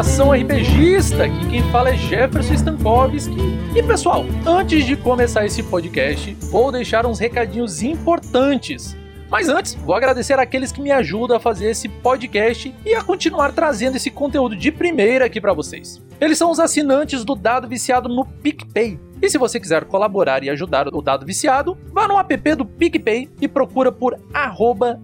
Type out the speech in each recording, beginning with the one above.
nação RPGista, aqui quem fala é Jefferson Stankovski. E pessoal, antes de começar esse podcast, vou deixar uns recadinhos importantes. Mas antes, vou agradecer aqueles que me ajudam a fazer esse podcast e a continuar trazendo esse conteúdo de primeira aqui para vocês. Eles são os assinantes do Dado Viciado no PicPay. E se você quiser colaborar e ajudar o Dado Viciado, vá no app do PicPay e procura por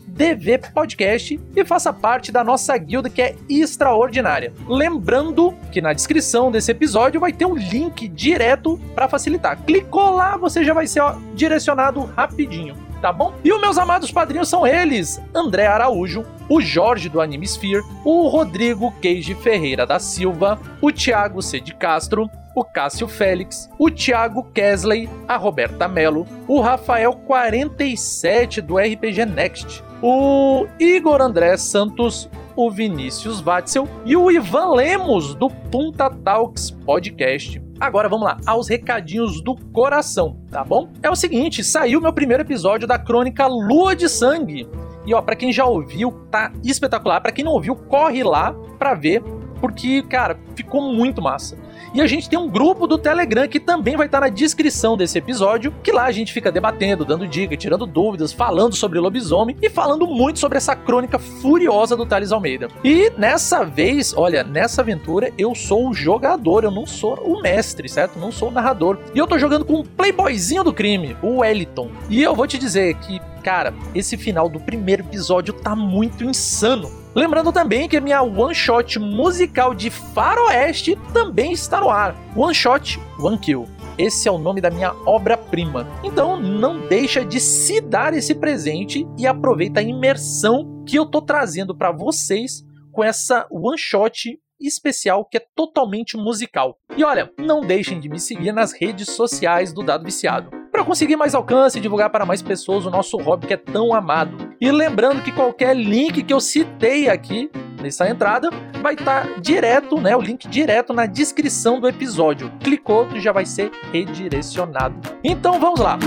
DVPodcast e faça parte da nossa guilda que é extraordinária. Lembrando que na descrição desse episódio vai ter um link direto para facilitar. Clicou lá, você já vai ser ó, direcionado rapidinho tá bom? E os meus amados padrinhos são eles: André Araújo, o Jorge do Anime Sphere, o Rodrigo Queijo Ferreira da Silva, o Thiago C. de Castro, o Cássio Félix, o Thiago Kesley, a Roberta Mello, o Rafael 47 do RPG Next, o Igor André Santos, o Vinícius Watzel e o Ivan Lemos do Punta Talks Podcast. Agora vamos lá, aos recadinhos do coração, tá bom? É o seguinte, saiu meu primeiro episódio da crônica Lua de Sangue. E ó, para quem já ouviu, tá espetacular. Para quem não ouviu, corre lá para ver, porque cara, ficou muito massa. E a gente tem um grupo do Telegram que também vai estar na descrição desse episódio, que lá a gente fica debatendo, dando dicas, tirando dúvidas, falando sobre lobisomem e falando muito sobre essa crônica furiosa do Thales Almeida. E nessa vez, olha, nessa aventura eu sou o jogador, eu não sou o mestre, certo? Não sou o narrador. E eu tô jogando com um playboyzinho do crime, o Wellington. E eu vou te dizer que, cara, esse final do primeiro episódio tá muito insano. Lembrando também que a minha one shot musical de Faroeste também está no ar. One shot, one kill. Esse é o nome da minha obra-prima. Então não deixa de se dar esse presente e aproveita a imersão que eu tô trazendo para vocês com essa one shot especial que é totalmente musical. E olha, não deixem de me seguir nas redes sociais do Dado Viciado para conseguir mais alcance e divulgar para mais pessoas o nosso hobby que é tão amado. E lembrando que qualquer link que eu citei aqui nessa entrada vai estar tá direto, né, o link direto na descrição do episódio. Clicou, tu já vai ser redirecionado. Então vamos lá.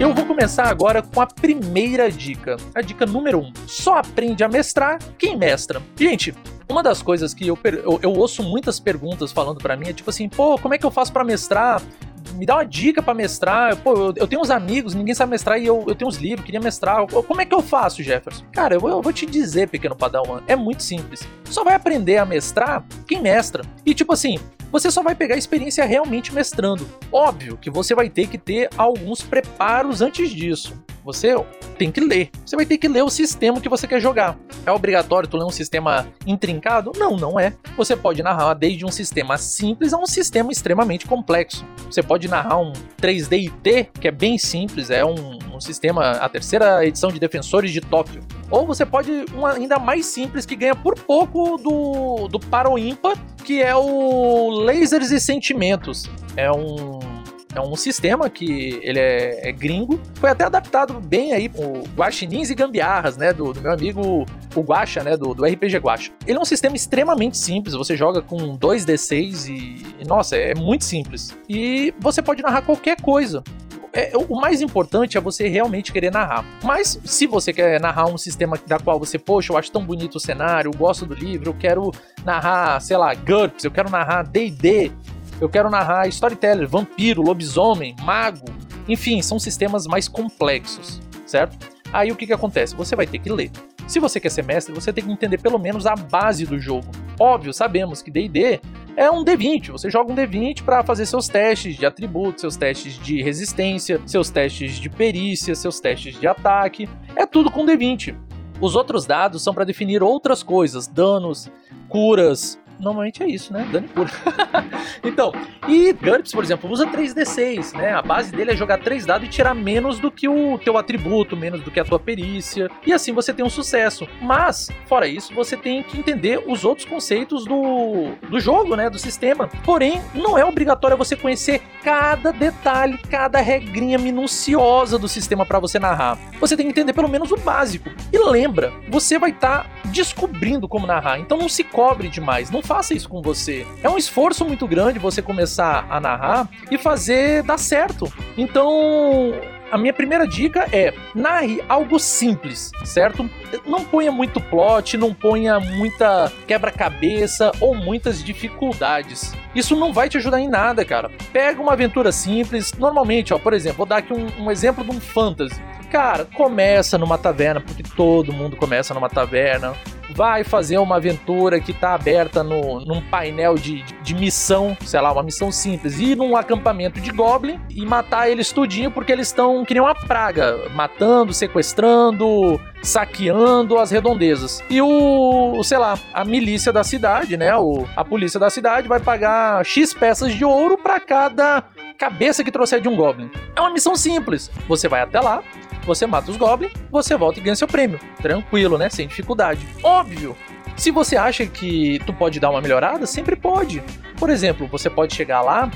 Eu vou começar agora com a primeira dica. A dica número 1. Um. Só aprende a mestrar quem mestra. Gente, uma das coisas que eu, eu, eu ouço muitas perguntas falando para mim é tipo assim, pô, como é que eu faço para mestrar? Me dá uma dica para mestrar. Pô, eu, eu, tenho uns amigos, ninguém sabe mestrar e eu, eu tenho uns livros, queria mestrar. Como é que eu faço, Jefferson? Cara, eu, eu vou te dizer, pequeno padawan, é muito simples. Só vai aprender a mestrar quem mestra. E tipo assim, você só vai pegar a experiência realmente mestrando. Óbvio que você vai ter que ter alguns preparos antes disso. Você tem que ler. Você vai ter que ler o sistema que você quer jogar. É obrigatório tu ler um sistema intrincado? Não, não é. Você pode narrar desde um sistema simples a um sistema extremamente complexo. Você pode narrar um 3D IT, que é bem simples, é um, um sistema, a terceira edição de Defensores de Tóquio. Ou você pode um ainda mais simples que ganha por pouco do, do Paro Ímpar, que é o Lasers e Sentimentos. É um é um sistema que ele é, é gringo, foi até adaptado bem aí com guaxinins e gambiarras, né, do, do meu amigo o Guaxa, né, do, do RPG Guaxa. Ele é um sistema extremamente simples, você joga com 2d6 e, e nossa, é muito simples. E você pode narrar qualquer coisa. É, o mais importante é você realmente querer narrar. Mas se você quer narrar um sistema da qual você, poxa, eu acho tão bonito o cenário, eu gosto do livro, eu quero narrar, sei lá, GURPS, eu quero narrar D&D, eu quero narrar storyteller, vampiro, lobisomem, mago, enfim, são sistemas mais complexos, certo? Aí o que, que acontece? Você vai ter que ler. Se você quer ser mestre, você tem que entender pelo menos a base do jogo. Óbvio, sabemos que D&D é um D20. Você joga um D20 para fazer seus testes de atributos, seus testes de resistência, seus testes de perícia, seus testes de ataque. É tudo com D20. Os outros dados são para definir outras coisas, danos, curas, normalmente é isso, né? Dano puro. então, e GURPS, por exemplo, usa 3d6, né? A base dele é jogar 3 dados e tirar menos do que o teu atributo, menos do que a tua perícia, e assim você tem um sucesso. Mas, fora isso, você tem que entender os outros conceitos do, do jogo, né? Do sistema. Porém, não é obrigatório você conhecer cada detalhe, cada regrinha minuciosa do sistema para você narrar. Você tem que entender pelo menos o básico. E lembra, você vai estar tá descobrindo como narrar, então não se cobre demais, não faça isso com você. É um esforço muito grande você começar a narrar e fazer dar certo. Então, a minha primeira dica é narre algo simples, certo? Não ponha muito plot, não ponha muita quebra-cabeça ou muitas dificuldades. Isso não vai te ajudar em nada, cara. Pega uma aventura simples, normalmente, ó, por exemplo, vou dar aqui um, um exemplo de um fantasy. Cara, começa numa taverna, porque todo mundo começa numa taverna vai fazer uma aventura que tá aberta no, num painel de, de missão, sei lá, uma missão simples, ir num acampamento de Goblin e matar eles tudinho porque eles estão que nem uma praga, matando, sequestrando, saqueando as redondezas. E o, sei lá, a milícia da cidade, né, o, a polícia da cidade vai pagar X peças de ouro para cada cabeça que trouxer de um Goblin. É uma missão simples. Você vai até lá, você mata os Goblins, você volta e ganha seu prêmio. Tranquilo, né? Sem dificuldade. Óbvio! Se você acha que tu pode dar uma melhorada, sempre pode. Por exemplo, você pode chegar lá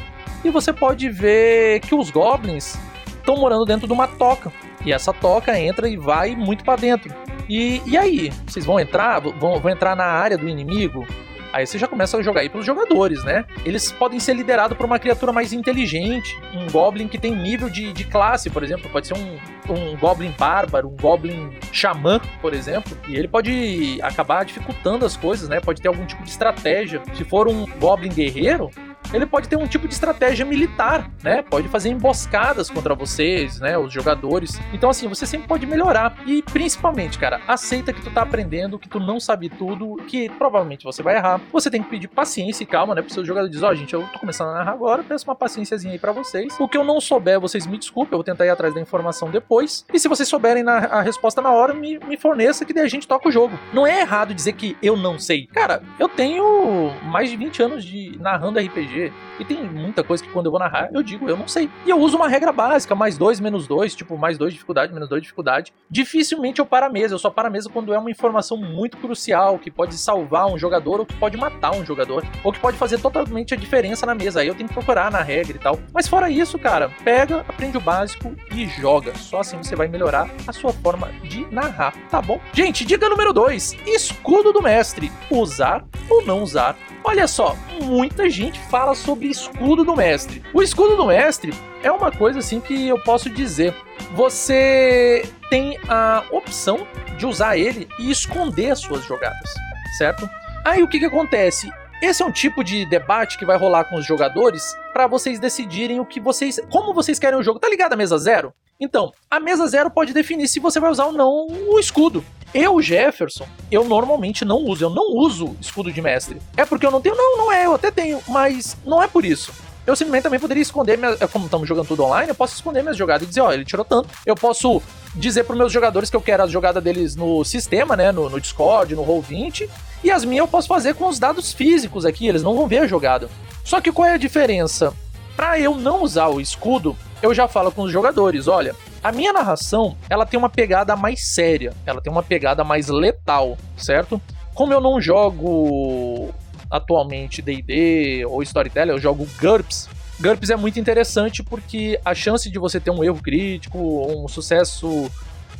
e você pode ver que os Goblins estão morando dentro de uma toca. E essa toca entra e vai muito para dentro. E, e aí? Vocês vão entrar? Vão, vão entrar na área do inimigo? Aí você já começa a jogar aí pelos jogadores, né? Eles podem ser liderados por uma criatura mais inteligente, um Goblin que tem nível de, de classe, por exemplo. Pode ser um, um Goblin bárbaro, um Goblin xamã, por exemplo. E ele pode acabar dificultando as coisas, né? Pode ter algum tipo de estratégia. Se for um Goblin guerreiro, ele pode ter um tipo de estratégia militar, né? Pode fazer emboscadas contra vocês, né? Os jogadores. Então, assim, você sempre pode melhorar. E principalmente, cara, aceita que tu tá aprendendo, que tu não sabe tudo, que provavelmente você vai errar. Você tem que pedir paciência e calma, né? Pro seu jogador dizer, ó, oh, gente, eu tô começando a narrar agora, peço uma paciênciazinha aí pra vocês. O que eu não souber, vocês me desculpem, eu vou tentar ir atrás da informação depois. E se vocês souberem na, a resposta na hora, me, me forneça que daí a gente toca o jogo. Não é errado dizer que eu não sei. Cara, eu tenho mais de 20 anos de narrando RPG e tem muita coisa que quando eu vou narrar, eu digo, eu não sei. E eu uso uma regra básica, mais dois, menos dois, tipo, mais dois dificuldade, menos dois dificuldade. Dificilmente eu paro a mesa, eu só paro a mesa quando é uma informação muito crucial, que pode salvar um jogador, ou que pode matar um jogador, ou que pode fazer totalmente a diferença na mesa. Aí eu tenho que procurar na regra e tal. Mas fora isso, cara, pega, aprende o básico e joga. Só assim você vai melhorar a sua forma de narrar, tá bom? Gente, dica número 2: escudo do mestre. Usar ou não usar Olha só, muita gente fala sobre escudo do mestre. O escudo do mestre é uma coisa assim que eu posso dizer. Você tem a opção de usar ele e esconder as suas jogadas, certo? Aí o que, que acontece? Esse é um tipo de debate que vai rolar com os jogadores para vocês decidirem o que vocês, como vocês querem o jogo. Tá ligado a mesa zero? Então, a mesa zero pode definir se você vai usar ou não o escudo. Eu, Jefferson, eu normalmente não uso. Eu não uso escudo de mestre. É porque eu não tenho? Não, não é. Eu até tenho. Mas não é por isso. Eu simplesmente também poderia esconder, minha, como estamos jogando tudo online, eu posso esconder minhas jogadas e dizer, ó, oh, ele tirou tanto. Eu posso dizer para meus jogadores que eu quero a jogada deles no sistema, né, no, no Discord, no Roll20, e as minhas eu posso fazer com os dados físicos aqui, eles não vão ver a jogada. Só que qual é a diferença? Para eu não usar o escudo, eu já falo com os jogadores, olha, a minha narração, ela tem uma pegada mais séria, ela tem uma pegada mais letal, certo? Como eu não jogo atualmente D&D ou Storyteller, eu jogo GURPS. GURPS é muito interessante porque a chance de você ter um erro crítico, um sucesso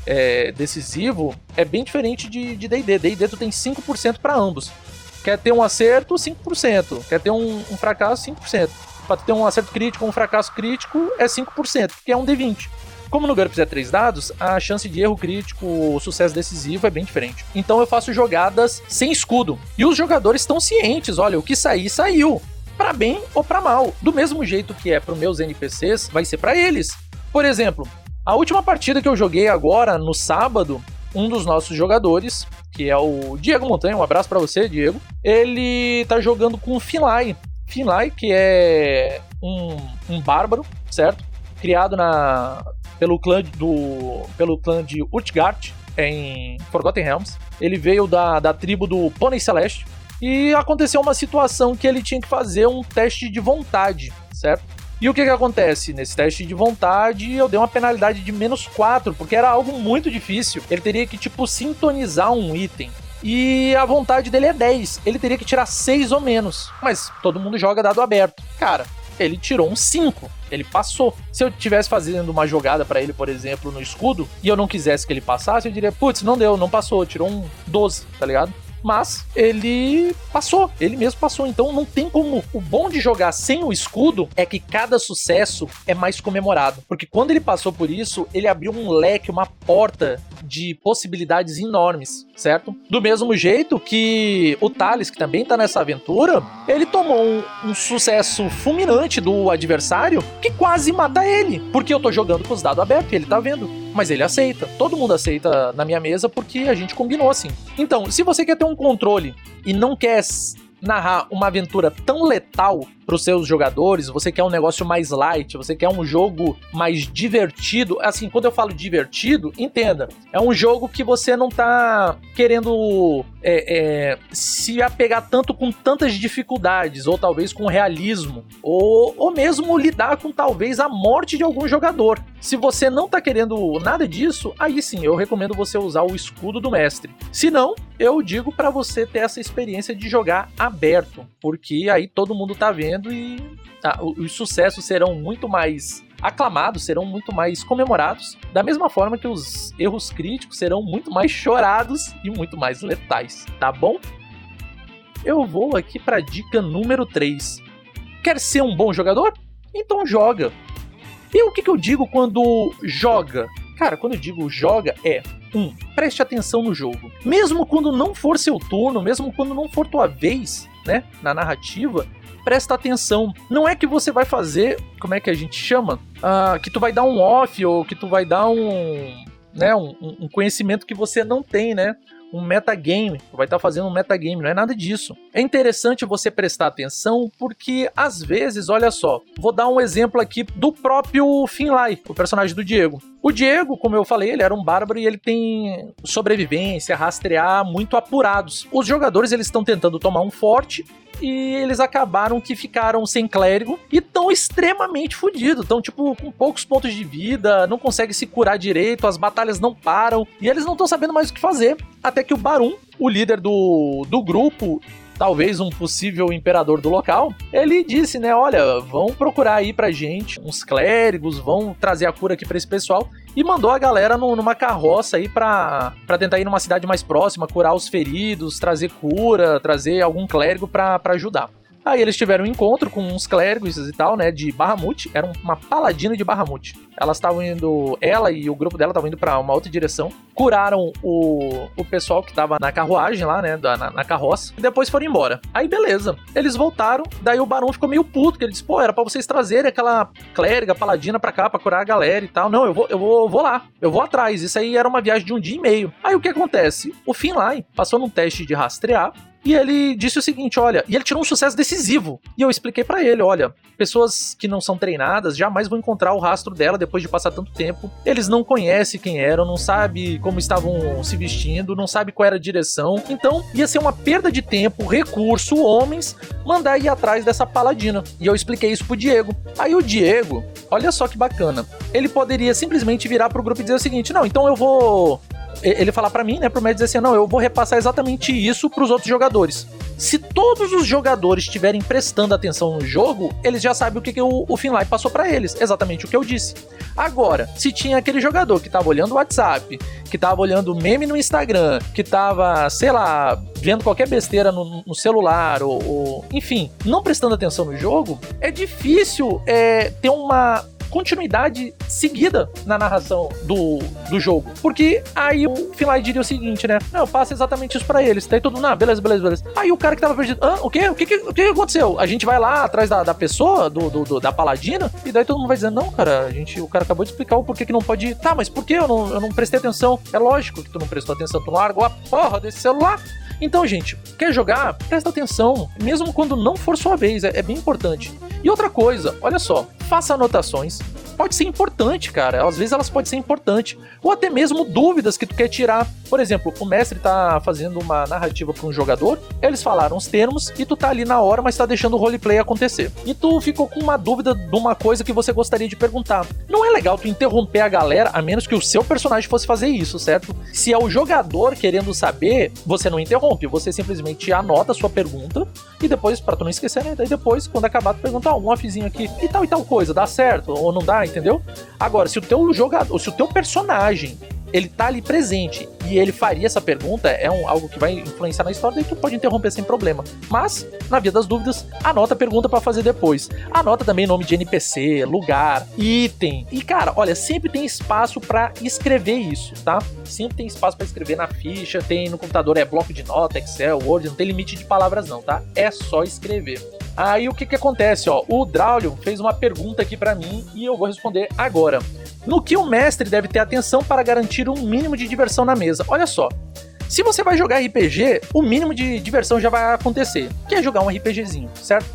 é, decisivo, é bem diferente de D&D. D&D tu tem 5% para ambos. Quer ter um acerto, 5%. Quer ter um, um fracasso, 5%. Para ter um acerto crítico ou um fracasso crítico, é 5%, que é um D20. Como no GURPS é 3 dados, a chance de erro crítico, sucesso decisivo é bem diferente. Então eu faço jogadas sem escudo. E os jogadores estão cientes, olha, o que sair, saiu. Para bem ou para mal. Do mesmo jeito que é para meus NPCs, vai ser para eles. Por exemplo, a última partida que eu joguei agora, no sábado, um dos nossos jogadores, que é o Diego Montanha, um abraço para você, Diego, ele tá jogando com o Finlay. Finlay, que é um, um bárbaro, certo? Criado na, pelo clã do pelo clã de Utgard em Forgotten Realms. Ele veio da, da tribo do Pônei Celeste e aconteceu uma situação que ele tinha que fazer um teste de vontade, certo? E o que que acontece? Nesse teste de vontade, eu dei uma penalidade de menos 4, porque era algo muito difícil. Ele teria que, tipo, sintonizar um item. E a vontade dele é 10. Ele teria que tirar 6 ou menos. Mas todo mundo joga dado aberto. Cara, ele tirou um 5. Ele passou. Se eu tivesse fazendo uma jogada para ele, por exemplo, no escudo, e eu não quisesse que ele passasse, eu diria, putz, não deu, não passou, tirou um 12, tá ligado? Mas ele passou, ele mesmo passou. Então não tem como. O bom de jogar sem o escudo é que cada sucesso é mais comemorado. Porque quando ele passou por isso, ele abriu um leque, uma porta de possibilidades enormes, certo? Do mesmo jeito que o Thales, que também tá nessa aventura, ele tomou um, um sucesso fulminante do adversário que quase mata ele. Porque eu tô jogando com os dados abertos e ele tá vendo. Mas ele aceita. Todo mundo aceita na minha mesa porque a gente combinou assim. Então, se você quer ter um controle e não quer narrar uma aventura tão letal para os seus jogadores, você quer um negócio mais light, você quer um jogo mais divertido. Assim, quando eu falo divertido, entenda, é um jogo que você não tá querendo é, é, se apegar tanto com tantas dificuldades, ou talvez com realismo, ou, ou mesmo lidar com talvez a morte de algum jogador. Se você não tá querendo nada disso, aí sim, eu recomendo você usar o escudo do mestre. Se não, eu digo para você ter essa experiência de jogar aberto, porque aí todo mundo tá vendo e ah, os sucessos serão muito mais aclamados, serão muito mais comemorados, da mesma forma que os erros críticos serão muito mais chorados e muito mais letais, tá bom? Eu vou aqui para dica número 3. Quer ser um bom jogador? Então joga. E o que, que eu digo quando joga? Cara, quando eu digo joga, é 1. Um, preste atenção no jogo. Mesmo quando não for seu turno, mesmo quando não for tua vez, né, na narrativa, presta atenção. Não é que você vai fazer, como é que a gente chama? Uh, que tu vai dar um off ou que tu vai dar um, né, um, um conhecimento que você não tem, né? um metagame, vai estar tá fazendo um metagame, não é nada disso. É interessante você prestar atenção porque às vezes, olha só, vou dar um exemplo aqui do próprio Finlay, o personagem do Diego. O Diego, como eu falei, ele era um bárbaro e ele tem sobrevivência, rastrear muito apurados. Os jogadores eles estão tentando tomar um forte e eles acabaram que ficaram sem clérigo e tão extremamente fodidos. Estão, tipo, com poucos pontos de vida, não conseguem se curar direito, as batalhas não param e eles não estão sabendo mais o que fazer. Até que o Barum, o líder do, do grupo, talvez um possível imperador do local, ele disse, né, olha, vão procurar aí pra gente uns clérigos, vão trazer a cura aqui pra esse pessoal, e mandou a galera no, numa carroça aí pra, pra tentar ir numa cidade mais próxima, curar os feridos, trazer cura, trazer algum clérigo pra, pra ajudar. Aí eles tiveram um encontro com uns clérigos e tal, né, de Bahamut, era uma paladina de Bahamut. Elas estavam indo, ela e o grupo dela estavam indo para uma outra direção, curaram o, o pessoal que tava na carruagem lá, né, na, na, carroça, e depois foram embora. Aí beleza, eles voltaram, daí o barão ficou meio puto, que ele disse, pô, era pra vocês trazerem aquela clériga, paladina pra cá, pra curar a galera e tal. Não, eu vou, eu vou, vou lá, eu vou atrás. Isso aí era uma viagem de um dia e meio. Aí o que acontece? O Finlay passou num teste de rastrear, e ele disse o seguinte: olha, e ele tirou um sucesso decisivo. E eu expliquei para ele: olha, pessoas que não são treinadas jamais vão encontrar o rastro dela depois de passar tanto tempo. Eles não conhecem quem eram, não sabem como estavam se vestindo, não sabem qual era a direção. Então ia ser uma perda de tempo, recurso, homens, mandar ir atrás dessa paladina. E eu expliquei isso pro Diego. Aí o Diego, olha só que bacana, ele poderia simplesmente virar pro grupo e dizer o seguinte: não, então eu vou ele falar para mim, né, pro médico dizer assim, não, eu vou repassar exatamente isso para os outros jogadores. Se todos os jogadores estiverem prestando atenção no jogo, eles já sabem o que, que o, o Finlay passou para eles, exatamente o que eu disse. Agora, se tinha aquele jogador que tava olhando o WhatsApp, que tava olhando meme no Instagram, que tava, sei lá, vendo qualquer besteira no, no celular, ou, ou, enfim, não prestando atenção no jogo, é difícil é, ter uma continuidade seguida na narração do, do jogo. Porque aí o Finlay diria o seguinte, né? Não, eu passo exatamente isso para eles. Daí todo mundo, ah, beleza, beleza, beleza. Aí o cara que tava perdido, ah, o quê? O que, o que aconteceu? A gente vai lá atrás da, da pessoa, do, do, do, da paladina, e daí todo mundo vai dizendo, não, cara, a gente, o cara acabou de explicar o porquê que não pode ir. Tá, mas por que eu não, eu não prestei atenção? É lógico que tu não prestou atenção, tu largou a porra desse celular. Então, gente, quer jogar? Presta atenção, mesmo quando não for sua vez, é, é bem importante. E outra coisa, olha só, faça anotações, pode ser importante, cara. Às vezes elas podem ser importantes. Ou até mesmo dúvidas que tu quer tirar. Por exemplo, o mestre tá fazendo uma narrativa para um jogador, eles falaram os termos e tu tá ali na hora, mas tá deixando o roleplay acontecer. E tu ficou com uma dúvida de uma coisa que você gostaria de perguntar. Não é legal tu interromper a galera, a menos que o seu personagem fosse fazer isso, certo? Se é o jogador querendo saber, você não interrompe, você simplesmente anota a sua pergunta e depois, para tu não esquecer, né? Daí depois, quando acabar, tu pergunta, ah, um offzinho aqui e tal e tal coisa, dá certo ou não dá, entendeu? Agora, se o teu jogador, se o teu personagem ele tá ali presente e ele faria essa pergunta, é um, algo que vai influenciar na história, e tu pode interromper sem problema. Mas, na via das dúvidas, anota a pergunta para fazer depois. Anota também nome de NPC, lugar, item. E cara, olha, sempre tem espaço para escrever isso, tá? Sempre tem espaço para escrever na ficha, tem no computador é bloco de nota, Excel, Word, não tem limite de palavras não, tá? É só escrever. Aí o que que acontece, ó? O Draulio fez uma pergunta aqui para mim e eu vou responder agora. No que o mestre deve ter atenção para garantir um mínimo de diversão na mesa? Olha só. Se você vai jogar RPG, o mínimo de diversão já vai acontecer, que é jogar um RPGzinho, certo?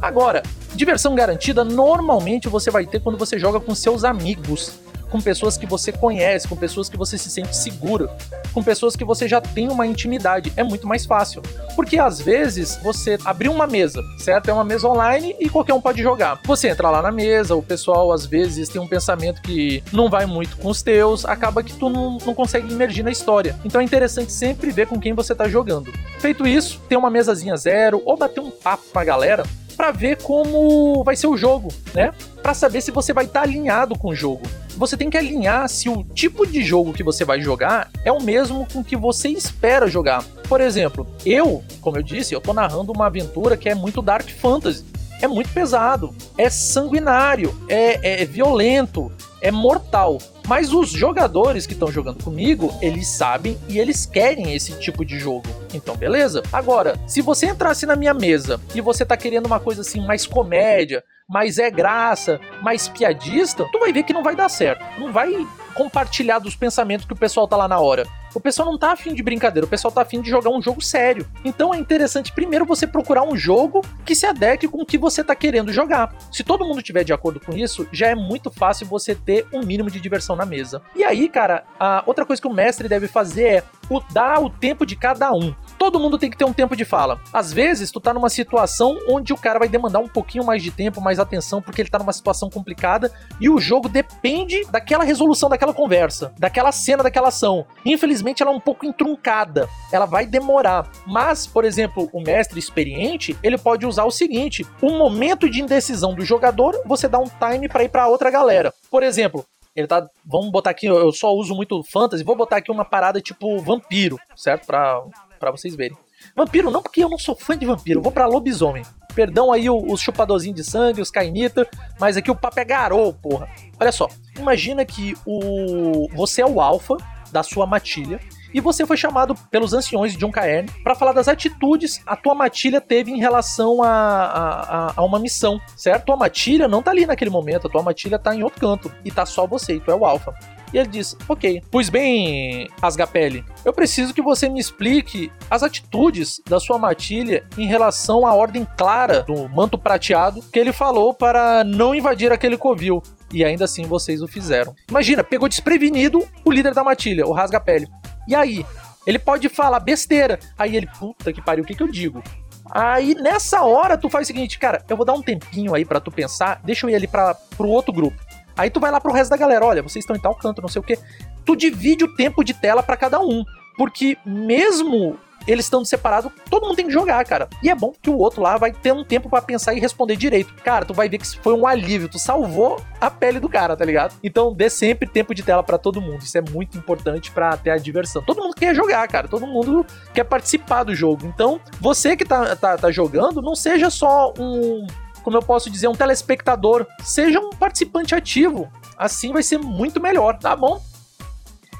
Agora, diversão garantida normalmente você vai ter quando você joga com seus amigos com pessoas que você conhece, com pessoas que você se sente seguro, com pessoas que você já tem uma intimidade. É muito mais fácil. Porque às vezes você abriu uma mesa, certo? É uma mesa online e qualquer um pode jogar. Você entra lá na mesa, o pessoal às vezes tem um pensamento que não vai muito com os teus, acaba que tu não, não consegue emergir na história. Então é interessante sempre ver com quem você tá jogando. Feito isso, ter uma mesazinha zero ou bater um papo com a galera para ver como vai ser o jogo, né? Para saber se você vai estar tá alinhado com o jogo. Você tem que alinhar se o tipo de jogo que você vai jogar é o mesmo com que você espera jogar. Por exemplo, eu, como eu disse, eu tô narrando uma aventura que é muito dark fantasy. É muito pesado, é sanguinário, é, é violento, é mortal. Mas os jogadores que estão jogando comigo, eles sabem e eles querem esse tipo de jogo. Então, beleza. Agora, se você entrasse na minha mesa e você tá querendo uma coisa assim mais comédia, mais é graça, mais piadista, tu vai ver que não vai dar certo. Não vai compartilhar dos pensamentos que o pessoal tá lá na hora. O pessoal não tá afim de brincadeira, o pessoal tá afim de jogar um jogo sério. Então é interessante primeiro você procurar um jogo que se adeque com o que você tá querendo jogar. Se todo mundo tiver de acordo com isso, já é muito fácil você ter um mínimo de diversão na mesa. E aí, cara, a outra coisa que o mestre deve fazer é o dar o tempo de cada um. Todo mundo tem que ter um tempo de fala. Às vezes, tu tá numa situação onde o cara vai demandar um pouquinho mais de tempo, mais atenção, porque ele tá numa situação complicada e o jogo depende daquela resolução daquela conversa, daquela cena, daquela ação. Infelizmente, ela é um pouco entruncada, ela vai demorar. Mas, por exemplo, o mestre experiente, ele pode usar o seguinte: um momento de indecisão do jogador, você dá um time para ir para outra galera. Por exemplo, ele tá. Vamos botar aqui, eu só uso muito fantasy, vou botar aqui uma parada tipo vampiro, certo? Pra, pra vocês verem. Vampiro não, porque eu não sou fã de vampiro, vou pra lobisomem. Perdão aí os chupadorzinhos de sangue, os cainita, mas aqui o papo é garou, porra. Olha só, imagina que o você é o alfa da sua matilha e você foi chamado pelos anciões de John Cairn para falar das atitudes a tua matilha teve em relação a, a, a, uma missão, certo? Tua matilha não tá ali naquele momento, a tua matilha tá em outro canto e tá só você, e tu é o alfa. E ele diz: Ok, pois bem, Asgapelli, eu preciso que você me explique as atitudes da sua matilha em relação à ordem clara do manto prateado que ele falou para não invadir aquele covil. E ainda assim vocês o fizeram. Imagina, pegou desprevenido o líder da matilha, o Rasgapelli. E aí? Ele pode falar besteira. Aí ele, puta que pariu, o que, que eu digo? Aí nessa hora tu faz o seguinte, cara, eu vou dar um tempinho aí para tu pensar, deixa eu ir ali para pro outro grupo. Aí tu vai lá pro resto da galera, olha, vocês estão em tal canto, não sei o que. Tu divide o tempo de tela para cada um, porque mesmo eles estão separados, todo mundo tem que jogar, cara. E é bom que o outro lá vai ter um tempo para pensar e responder direito. Cara, tu vai ver que foi um alívio, tu salvou a pele do cara, tá ligado? Então dê sempre tempo de tela para todo mundo. Isso é muito importante para ter a diversão. Todo mundo quer jogar, cara. Todo mundo quer participar do jogo. Então, você que tá, tá, tá jogando, não seja só um como eu posso dizer, um telespectador. Seja um participante ativo. Assim vai ser muito melhor, tá bom?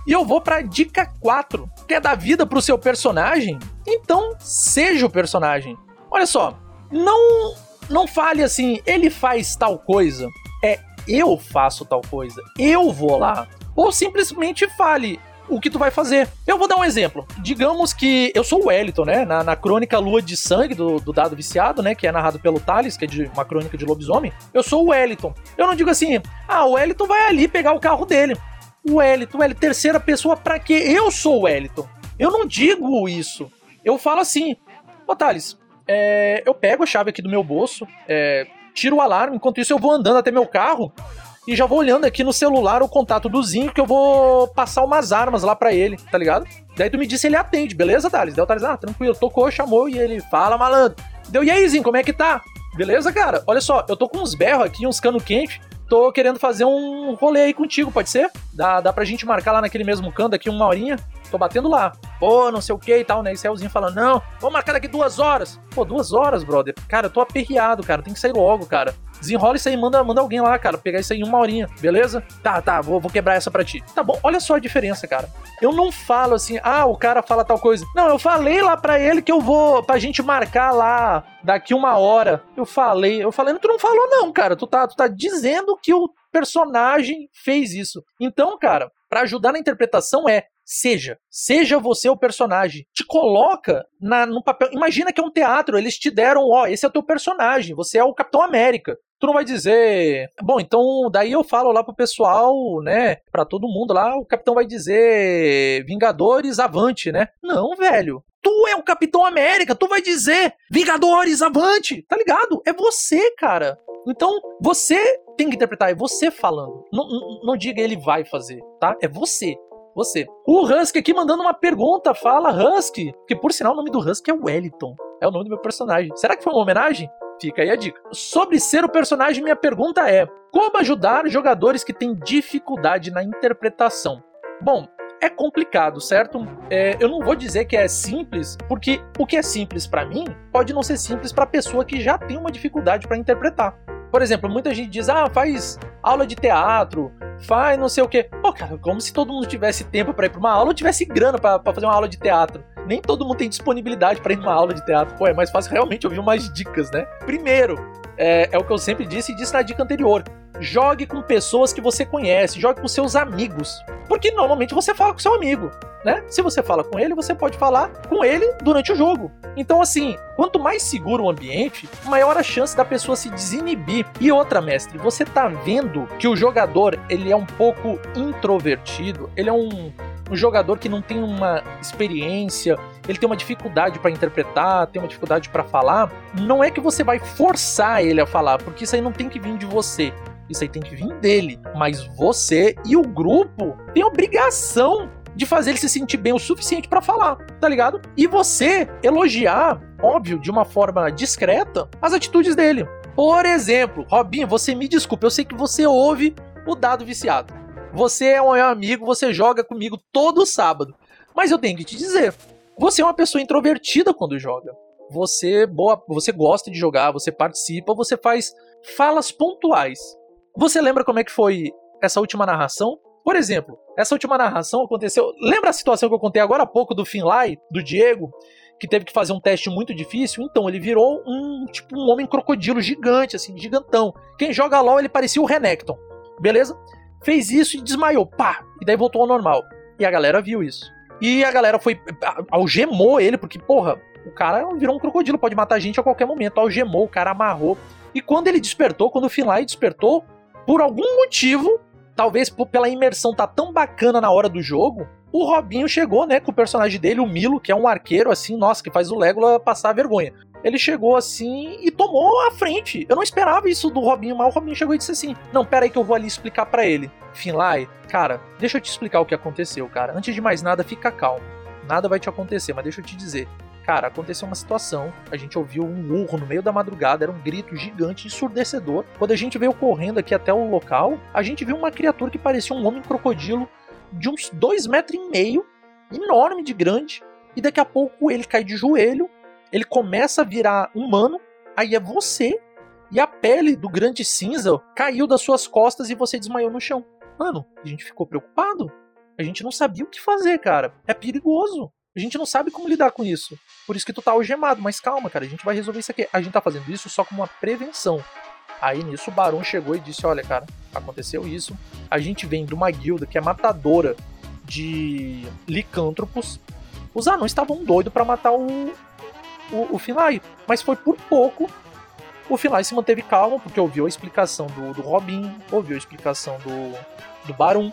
E eu vou para dica 4. Quer dar vida pro seu personagem? Então, seja o personagem. Olha só, não não fale assim, ele faz tal coisa. É eu faço tal coisa. Eu vou lá. Ou simplesmente fale, o que tu vai fazer. Eu vou dar um exemplo. Digamos que eu sou o Wellington, né? Na, na crônica Lua de Sangue do, do, Dado Viciado, né? Que é narrado pelo Thales, que é de uma crônica de lobisomem. Eu sou o Wellington. Eu não digo assim, ah, o Wellington vai ali pegar o carro dele o Wellington, Wellington, terceira pessoa para quê? Eu sou o Wellington. Eu não digo isso. Eu falo assim, ô Thales, é, eu pego a chave aqui do meu bolso, é, tiro o alarme, enquanto isso eu vou andando até meu carro e já vou olhando aqui no celular o contato do Zinho que eu vou passar umas armas lá para ele, tá ligado? Daí tu me disse ele atende, beleza, Thales? Daí o Thales, ah, tranquilo, tocou, chamou e ele fala, malandro. Deu, e aí, Zinho, como é que tá? Beleza, cara? Olha só, eu tô com uns berros aqui, uns cano quente tô querendo fazer um rolê aí contigo, pode ser? Dá, dá pra gente marcar lá naquele mesmo canto aqui uma horinha? Tô batendo lá. Pô, não sei o que e tal, né? E Celzinho falando, não, vamos marcar daqui duas horas. Pô, duas horas, brother. Cara, eu tô aperreado, cara. Tem que sair logo, cara. Desenrola isso aí, manda, manda alguém lá, cara, pegar isso aí em uma horinha, beleza? Tá, tá, vou, vou quebrar essa pra ti. Tá bom, olha só a diferença, cara. Eu não falo assim, ah, o cara fala tal coisa. Não, eu falei lá pra ele que eu vou, pra gente marcar lá daqui uma hora. Eu falei, eu falei, tu não falou não, cara. Tu tá, tu tá dizendo que o personagem fez isso. Então, cara, para ajudar na interpretação é seja, seja você o personagem. Te coloca na, no papel. Imagina que é um teatro, eles te deram, ó, esse é o teu personagem, você é o Capitão América. Tu não vai dizer, bom, então daí eu falo lá pro pessoal, né, para todo mundo lá, o capitão vai dizer Vingadores avante, né? Não, velho. Tu é o Capitão América, tu vai dizer Vingadores avante, tá ligado? É você, cara. Então, você tem que interpretar, é você falando. Não, não, não diga ele vai fazer, tá? É você você. O Husky aqui mandando uma pergunta, fala Husky, que por sinal o nome do Husky é Wellington. É o nome do meu personagem. Será que foi uma homenagem? Fica aí a dica. Sobre ser o personagem, minha pergunta é: como ajudar jogadores que têm dificuldade na interpretação? Bom, é complicado, certo? É, eu não vou dizer que é simples, porque o que é simples para mim pode não ser simples para pessoa que já tem uma dificuldade para interpretar. Por exemplo, muita gente diz: ah, faz aula de teatro, faz não sei o quê. Pô, cara, como se todo mundo tivesse tempo para ir pra uma aula ou tivesse grana para fazer uma aula de teatro. Nem todo mundo tem disponibilidade para ir numa aula de teatro. Pô, é mais fácil realmente ouvir umas dicas, né? Primeiro, é, é o que eu sempre disse e disse na dica anterior. Jogue com pessoas que você conhece, jogue com seus amigos. Porque normalmente você fala com seu amigo, né? Se você fala com ele, você pode falar com ele durante o jogo. Então, assim, quanto mais seguro o ambiente, maior a chance da pessoa se desinibir. E outra, mestre, você tá vendo que o jogador ele é um pouco introvertido, ele é um, um jogador que não tem uma experiência, ele tem uma dificuldade para interpretar, tem uma dificuldade para falar, não é que você vai forçar ele a falar, porque isso aí não tem que vir de você. Isso aí tem que vir dele. Mas você e o grupo têm obrigação de fazer ele se sentir bem o suficiente para falar, tá ligado? E você elogiar, óbvio, de uma forma discreta, as atitudes dele. Por exemplo, Robinho, você me desculpe, eu sei que você ouve o dado viciado. Você é um meu amigo, você joga comigo todo sábado. Mas eu tenho que te dizer, você é uma pessoa introvertida quando joga. Você boa, você gosta de jogar, você participa, você faz falas pontuais. Você lembra como é que foi essa última narração? Por exemplo, essa última narração aconteceu. Lembra a situação que eu contei agora há pouco do Finlay, do Diego, que teve que fazer um teste muito difícil? Então, ele virou um tipo um homem crocodilo gigante, assim, gigantão. Quem joga LOL, ele parecia o Renekton. Beleza? Fez isso e desmaiou, pá! E daí voltou ao normal. E a galera viu isso. E a galera foi. algemou ele, porque, porra, o cara virou um crocodilo, pode matar a gente a qualquer momento. Algemou, o cara amarrou. E quando ele despertou, quando o Finlay despertou, por algum motivo, talvez pela imersão tá tão bacana na hora do jogo, o Robinho chegou, né, com o personagem dele, o Milo, que é um arqueiro assim, nossa, que faz o Legolas passar vergonha. Ele chegou assim e tomou a frente. Eu não esperava isso do Robinho, mas o Robinho chegou e disse assim: Não, pera aí que eu vou ali explicar para ele. Finlay, cara, deixa eu te explicar o que aconteceu, cara. Antes de mais nada, fica calmo. Nada vai te acontecer, mas deixa eu te dizer. Cara, aconteceu uma situação, a gente ouviu um urro no meio da madrugada, era um grito gigante, ensurdecedor. Quando a gente veio correndo aqui até o local, a gente viu uma criatura que parecia um homem crocodilo de uns dois metros e meio, enorme de grande, e daqui a pouco ele cai de joelho, ele começa a virar humano, aí é você, e a pele do grande cinza caiu das suas costas e você desmaiou no chão. Mano, a gente ficou preocupado. A gente não sabia o que fazer, cara. É perigoso. A gente não sabe como lidar com isso. Por isso que tu tá algemado. Mas calma, cara, a gente vai resolver isso aqui. A gente tá fazendo isso só como uma prevenção. Aí nisso o Barão chegou e disse: Olha, cara, aconteceu isso. A gente vem de uma guilda que é matadora de licântropos. Os anões estavam doidos para matar o, o, o. Mas foi por pouco. O Finlay se manteve calmo, porque ouviu a explicação do, do Robin, ouviu a explicação do, do Barum,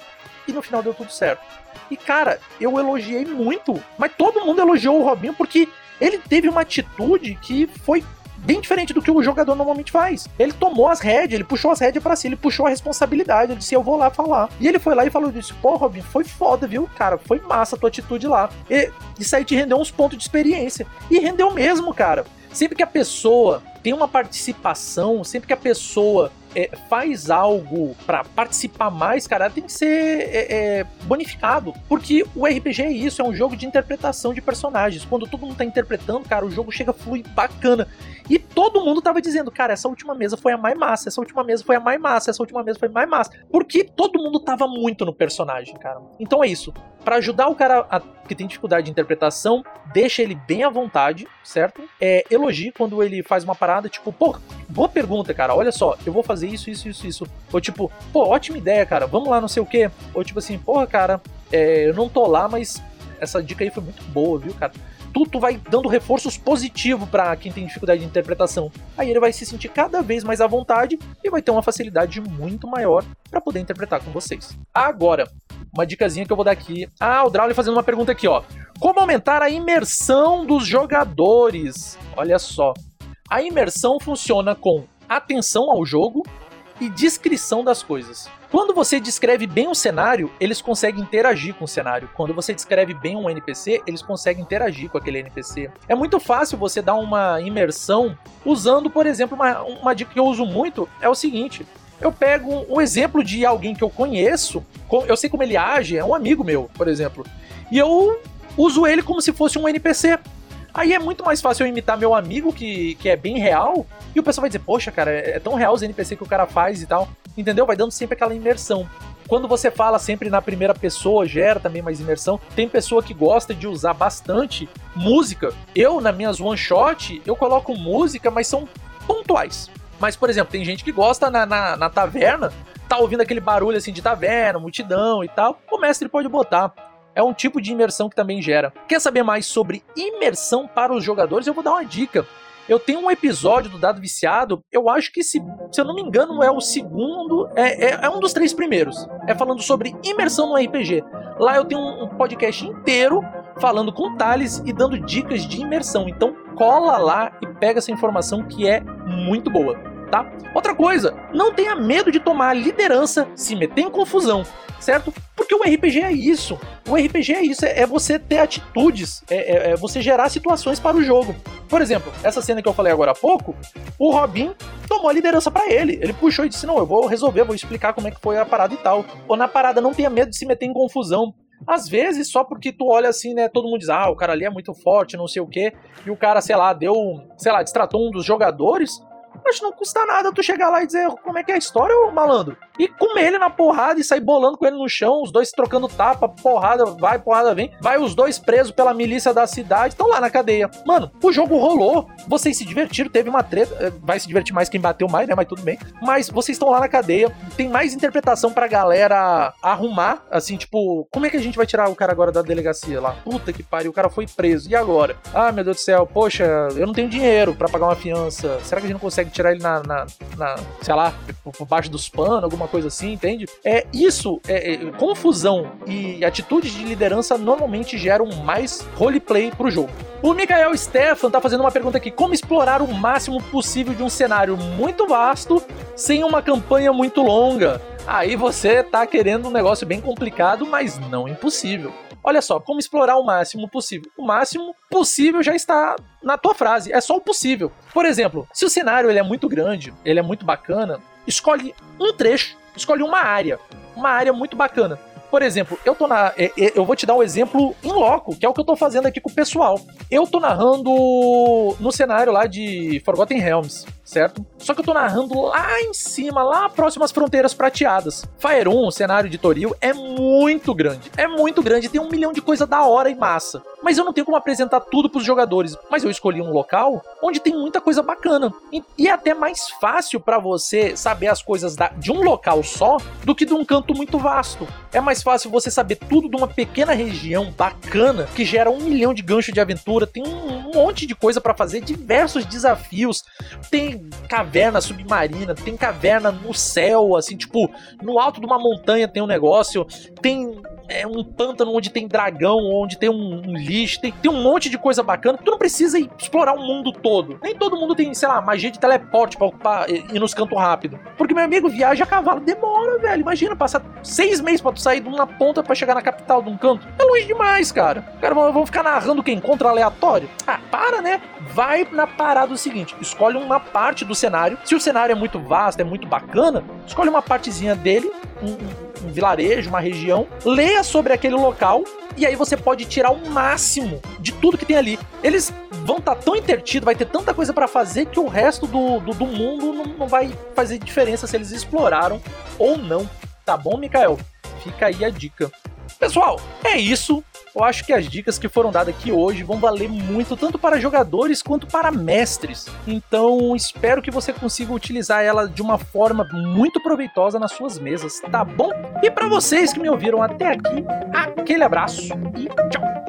e no final deu tudo certo. E cara, eu elogiei muito, mas todo mundo elogiou o Robinho porque ele teve uma atitude que foi bem diferente do que o jogador normalmente faz. Ele tomou as rédeas, ele puxou as rédeas para si, ele puxou a responsabilidade, ele disse, eu vou lá falar. E ele foi lá e falou disse, pô, Robin, foi foda, viu, cara, foi massa a tua atitude lá. E isso aí te rendeu uns pontos de experiência. E rendeu mesmo, cara. Sempre que a pessoa tem uma participação, sempre que a pessoa é, faz algo para participar mais, cara, tem que ser é, é, bonificado. Porque o RPG é isso, é um jogo de interpretação de personagens. Quando todo mundo tá interpretando, cara, o jogo chega fluir bacana. E todo mundo tava dizendo, cara, essa última mesa foi a mais massa, essa última mesa foi a mais massa, essa última mesa foi a mais massa. Porque todo mundo tava muito no personagem, cara. Então é isso. Para ajudar o cara a, que tem dificuldade de interpretação, deixa ele bem à vontade, certo? É, elogie quando ele faz uma parada, tipo, pô, boa pergunta, cara. Olha só, eu vou fazer isso, isso, isso, isso. Ou tipo, pô, ótima ideia, cara. Vamos lá, não sei o quê. Ou tipo assim, porra, cara, é, eu não tô lá, mas essa dica aí foi muito boa, viu, cara? tu, tu vai dando reforços positivos para quem tem dificuldade de interpretação. Aí ele vai se sentir cada vez mais à vontade e vai ter uma facilidade muito maior para poder interpretar com vocês. Agora, uma dicasinha que eu vou dar aqui. Ah, o Draulio fazendo uma pergunta aqui, ó. Como aumentar a imersão dos jogadores? Olha só. A imersão funciona com atenção ao jogo e descrição das coisas. Quando você descreve bem o cenário, eles conseguem interagir com o cenário. Quando você descreve bem um NPC, eles conseguem interagir com aquele NPC. É muito fácil você dar uma imersão usando, por exemplo, uma, uma dica que eu uso muito é o seguinte: eu pego um exemplo de alguém que eu conheço, eu sei como ele age, é um amigo meu, por exemplo, e eu uso ele como se fosse um NPC. Aí é muito mais fácil eu imitar meu amigo, que, que é bem real, e o pessoal vai dizer, poxa, cara, é tão real os NPC que o cara faz e tal. Entendeu? Vai dando sempre aquela imersão. Quando você fala sempre na primeira pessoa, gera também mais imersão. Tem pessoa que gosta de usar bastante música. Eu, nas minhas one shot, eu coloco música, mas são pontuais. Mas, por exemplo, tem gente que gosta na, na, na taverna, tá ouvindo aquele barulho assim de taverna, multidão e tal. O mestre pode botar. É um tipo de imersão que também gera. Quer saber mais sobre imersão para os jogadores? Eu vou dar uma dica. Eu tenho um episódio do Dado Viciado, eu acho que, se, se eu não me engano, é o segundo, é, é, é, um dos três primeiros. É falando sobre imersão no RPG. Lá eu tenho um, podcast inteiro falando com Thales e dando dicas de imersão. Então cola lá e pega essa informação que é muito boa, tá? Outra coisa, não tenha medo de tomar liderança, se meter em confusão certo? Porque o RPG é isso. O RPG é isso, é, é você ter atitudes, é, é, é, você gerar situações para o jogo. Por exemplo, essa cena que eu falei agora há pouco, o Robin tomou a liderança para ele. Ele puxou e disse: Não, eu vou resolver, vou explicar como é que foi a parada e tal. Ou na parada, não tenha medo de se meter em confusão. Às vezes, só porque tu olha assim, né? Todo mundo diz, ah, o cara ali é muito forte, não sei o quê. E o cara, sei lá, deu, sei lá, destratou um dos jogadores. Mas não custa nada tu chegar lá e dizer como é que é a história, ô malandro. E comer ele na porrada e sair bolando com ele no chão, os dois trocando tapa, porrada vai, porrada vem. Vai os dois presos pela milícia da cidade, estão lá na cadeia. Mano, o jogo rolou, vocês se divertiram, teve uma treta. Eh, vai se divertir mais quem bateu mais, né? Mas tudo bem. Mas vocês estão lá na cadeia, tem mais interpretação pra galera arrumar, assim, tipo, como é que a gente vai tirar o cara agora da delegacia lá? Puta que pariu, o cara foi preso. E agora? Ah, meu Deus do céu, poxa, eu não tenho dinheiro para pagar uma fiança. Será que a gente não consegue tirar ele na, na, na sei lá, por baixo dos panos, alguma coisa assim, entende? É isso, é, é, confusão e atitudes de liderança normalmente geram mais roleplay pro jogo. O Mikael Stefan tá fazendo uma pergunta aqui: como explorar o máximo possível de um cenário muito vasto sem uma campanha muito longa? Aí você tá querendo um negócio bem complicado, mas não impossível. Olha só, como explorar o máximo possível. O máximo possível já está na tua frase, é só o possível. Por exemplo, se o cenário ele é muito grande, ele é muito bacana, escolhe um trecho, escolhe uma área, uma área muito bacana. Por exemplo, eu tô na. É, é, eu vou te dar um exemplo em loco, que é o que eu tô fazendo aqui com o pessoal. Eu tô narrando no cenário lá de Forgotten Realms certo? Só que eu tô narrando lá em cima, lá próximo às fronteiras prateadas. Fire 1, o cenário de Toril, é muito grande. É muito grande, tem um milhão de coisa da hora e massa. Mas eu não tenho como apresentar tudo pros jogadores. Mas eu escolhi um local onde tem muita coisa bacana. E, é até mais fácil para você saber as coisas da, de um local só do que de um canto muito vasto. É mais fácil você saber tudo de uma pequena região bacana que gera um milhão de ganchos de aventura. Tem um, um monte de coisa para fazer, diversos desafios. Tem caverna submarina, tem caverna no céu, assim, tipo, no alto de uma montanha tem um negócio, tem é, um pântano onde tem dragão, onde tem um, um lixo, tem, tem, um monte de coisa bacana. Tu não precisa explorar o mundo todo. Nem todo mundo tem, sei lá, magia de teleporte pra e ir nos cantos rápido. Porque meu amigo viaja a cavalo, demora, velho. Imagina, passar seis meses pra tu sair de uma ponta para chegar na capital de um canto. É longe demais, cara. Cara, vão ficar narrando o que encontra aleatório? Ah, para, né? Vai na parada o seguinte: escolhe uma parte do cenário. Se o cenário é muito vasto, é muito bacana, escolhe uma partezinha dele, um, um, vilarejo, uma região, leia sobre aquele local e aí você pode tirar o máximo de tudo que tem ali. Eles vão estar tá tão intertidos, vai ter tanta coisa para fazer que o resto do, do, do mundo não, não, vai fazer diferença se eles exploraram ou não. Tá bom, Mikael? Fica aí a dica. Pessoal, é isso. Eu acho que as dicas que foram dadas aqui hoje vão valer muito tanto para jogadores quanto para mestres. Então, espero que você consiga utilizar ela de uma forma muito proveitosa nas suas mesas, tá bom? E para vocês que me ouviram até aqui, aquele abraço e tchau.